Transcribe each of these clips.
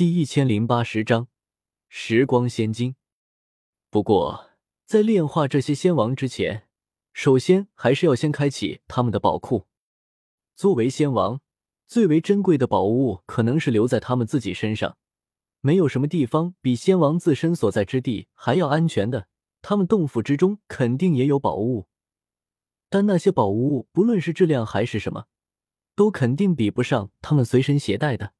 第一千零八十章时光仙金。不过，在炼化这些仙王之前，首先还是要先开启他们的宝库。作为仙王，最为珍贵的宝物可能是留在他们自己身上。没有什么地方比仙王自身所在之地还要安全的。他们洞府之中肯定也有宝物，但那些宝物不论是质量还是什么，都肯定比不上他们随身携带的。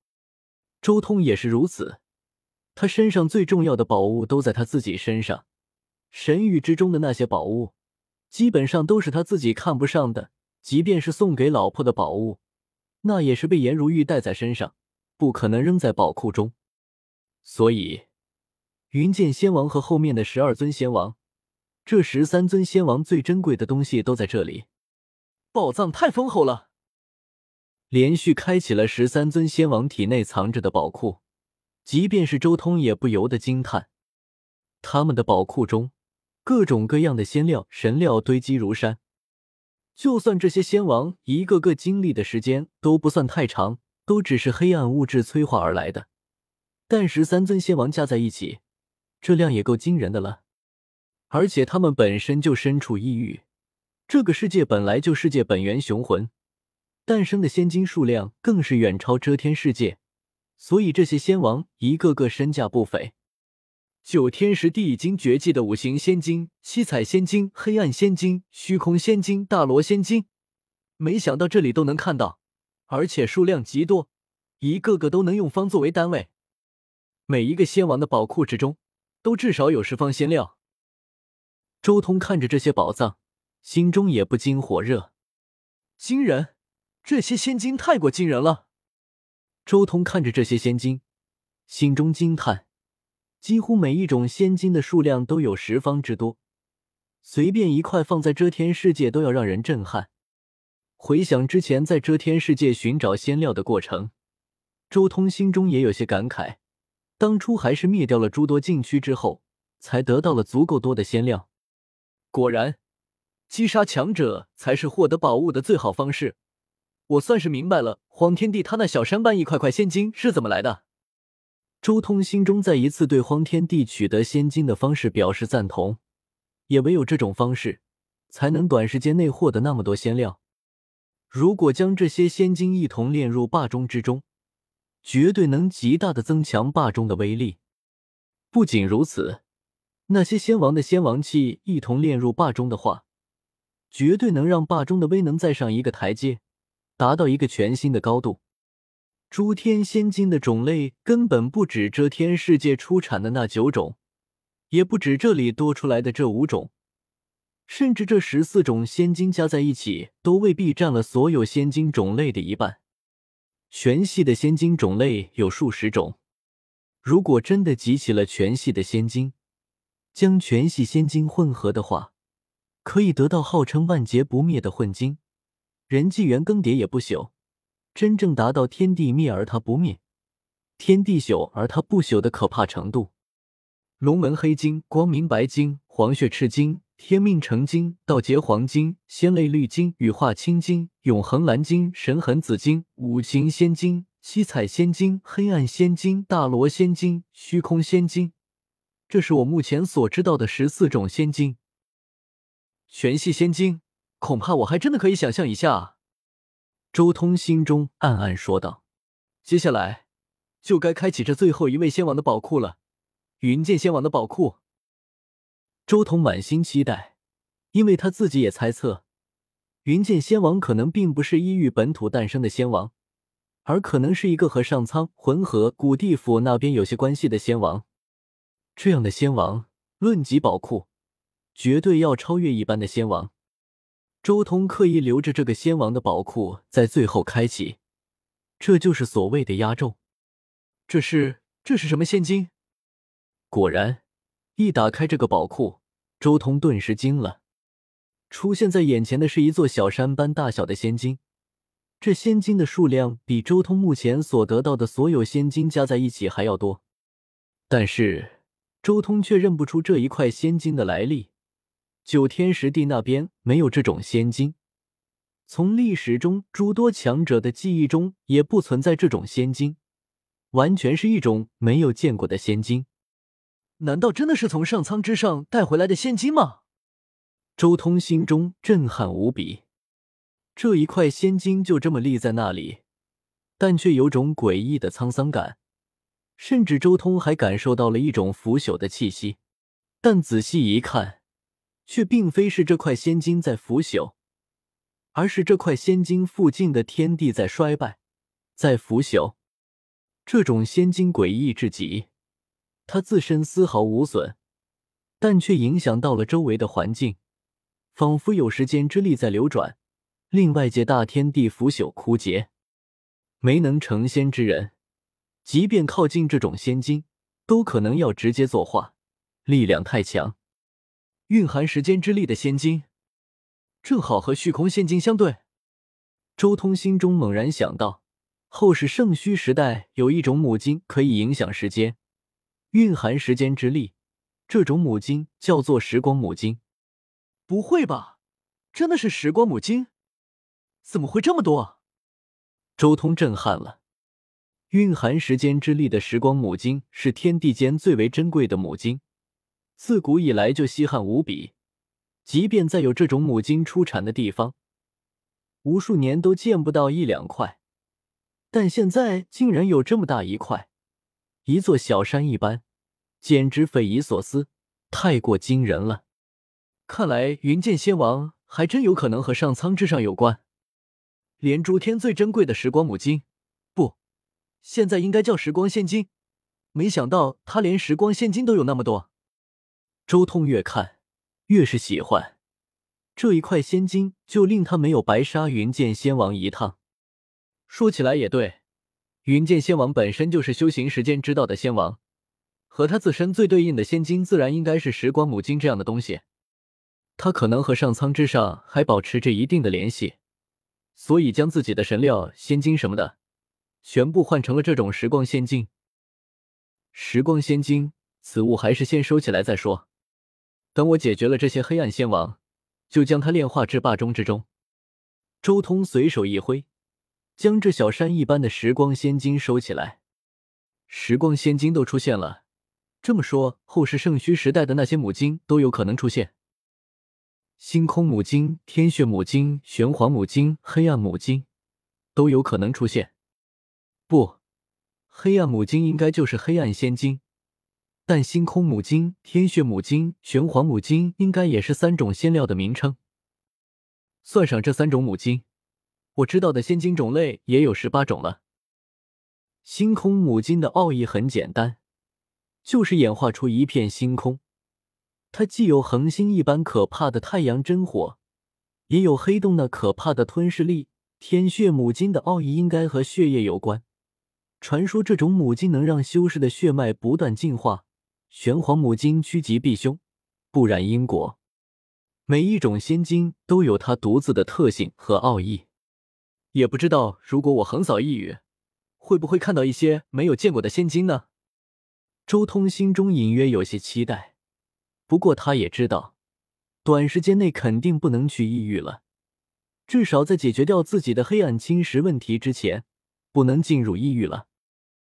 周通也是如此，他身上最重要的宝物都在他自己身上。神域之中的那些宝物，基本上都是他自己看不上的。即便是送给老婆的宝物，那也是被颜如玉带在身上，不可能扔在宝库中。所以，云剑仙王和后面的十二尊仙王，这十三尊仙王最珍贵的东西都在这里。宝藏太丰厚了，连续开启了十三尊仙王体内藏着的宝库，即便是周通也不由得惊叹。他们的宝库中，各种各样的仙料、神料堆积如山。就算这些仙王一个个经历的时间都不算太长，都只是黑暗物质催化而来的。但十三尊仙王加在一起，这量也够惊人的了。而且他们本身就身处异域，这个世界本来就世界本源雄浑，诞生的仙金数量更是远超遮天世界，所以这些仙王一个个身价不菲。九天十地已经绝迹的五行仙金、七彩仙金、黑暗仙金、虚空仙金、大罗仙金，没想到这里都能看到，而且数量极多，一个个都能用方作为单位。每一个仙王的宝库之中，都至少有十方仙料。周通看着这些宝藏，心中也不禁火热。惊人，这些仙金太过惊人了。周通看着这些仙金，心中惊叹：几乎每一种仙金的数量都有十方之多，随便一块放在遮天世界都要让人震撼。回想之前在遮天世界寻找仙料的过程，周通心中也有些感慨。当初还是灭掉了诸多禁区之后，才得到了足够多的仙料。果然，击杀强者才是获得宝物的最好方式。我算是明白了，荒天帝他那小山般一块块仙金是怎么来的。周通心中再一次对荒天帝取得仙金的方式表示赞同。也唯有这种方式，才能短时间内获得那么多仙料。如果将这些仙金一同炼入霸中之中，绝对能极大的增强霸中的威力。不仅如此，那些仙王的仙王气一同炼入霸中的话，绝对能让霸中的威能再上一个台阶，达到一个全新的高度。诸天仙金的种类根本不止遮天世界出产的那九种，也不止这里多出来的这五种，甚至这十四种仙金加在一起，都未必占了所有仙金种类的一半。全系的仙金种类有数十种，如果真的集齐了全系的仙金，将全系仙金混合的话，可以得到号称万劫不灭的混金，人纪元更迭也不朽，真正达到天地灭而它不灭，天地朽而它不朽的可怕程度。龙门黑金、光明白金、黄血赤金。天命成金、道劫黄金、仙泪绿金、羽化青金、永恒蓝金、神痕紫金、五行仙金、七彩仙金、黑暗仙金、大罗仙金、虚空仙金，这是我目前所知道的十四种仙金。全系仙金，恐怕我还真的可以想象一下！周通心中暗暗说道。接下来就该开启这最后一位仙王的宝库了——云剑仙王的宝库。周通满心期待，因为他自己也猜测，云剑仙王可能并不是异域本土诞生的仙王，而可能是一个和上苍、浑河、古地府那边有些关系的仙王。这样的仙王，论及宝库，绝对要超越一般的仙王。周通刻意留着这个仙王的宝库，在最后开启，这就是所谓的压轴。这是这是什么仙金？果然，一打开这个宝库。周通顿时惊了，出现在眼前的是一座小山般大小的仙金，这仙金的数量比周通目前所得到的所有仙金加在一起还要多。但是周通却认不出这一块仙金的来历，九天十地那边没有这种仙金，从历史中诸多强者的记忆中也不存在这种仙金，完全是一种没有见过的仙金。难道真的是从上苍之上带回来的仙金吗？周通心中震撼无比。这一块仙金就这么立在那里，但却有种诡异的沧桑感，甚至周通还感受到了一种腐朽的气息。但仔细一看，却并非是这块仙金在腐朽，而是这块仙金附近的天地在衰败，在腐朽。这种仙金诡异至极。它自身丝毫无损，但却影响到了周围的环境，仿佛有时间之力在流转，令外界大天地腐朽枯竭。没能成仙之人，即便靠近这种仙金，都可能要直接作化，力量太强。蕴含时间之力的仙金，正好和虚空仙金相对。周通心中猛然想到，后世圣虚时代有一种母金可以影响时间。蕴含时间之力，这种母金叫做时光母金。不会吧，真的是时光母金？怎么会这么多？周通震撼了。蕴含时间之力的时光母金是天地间最为珍贵的母金，自古以来就稀罕无比。即便在有这种母金出产的地方，无数年都见不到一两块，但现在竟然有这么大一块。一座小山一般，简直匪夷所思，太过惊人了。看来云剑仙王还真有可能和上苍之上有关。连诸天最珍贵的时光母金，不，现在应该叫时光仙金。没想到他连时光仙金都有那么多。周通越看越是喜欢这一块仙金，就令他没有白杀云剑仙王一趟。说起来也对。云剑仙王本身就是修行时间之道的仙王，和他自身最对应的仙金，自然应该是时光母金这样的东西。他可能和上苍之上还保持着一定的联系，所以将自己的神料、仙金什么的，全部换成了这种时光仙金。时光仙金，此物还是先收起来再说。等我解决了这些黑暗仙王，就将它炼化至霸中之中。周通随手一挥。将这小山一般的时光仙金收起来，时光仙金都出现了，这么说，后世圣虚时代的那些母金都有可能出现。星空母金、天血母金、玄黄母金、黑暗母金都有可能出现。不，黑暗母金应该就是黑暗仙金，但星空母金、天血母金、玄黄母金应该也是三种仙料的名称。算上这三种母金。我知道的仙金种类也有十八种了。星空母金的奥义很简单，就是演化出一片星空。它既有恒星一般可怕的太阳真火，也有黑洞那可怕的吞噬力。天血母金的奥义应该和血液有关，传说这种母金能让修士的血脉不断进化。玄黄母金趋吉避凶，不染因果。每一种仙金都有它独自的特性和奥义。也不知道，如果我横扫一隅，会不会看到一些没有见过的仙金呢？周通心中隐约有些期待，不过他也知道，短时间内肯定不能去异域了。至少在解决掉自己的黑暗侵蚀问题之前，不能进入异域了。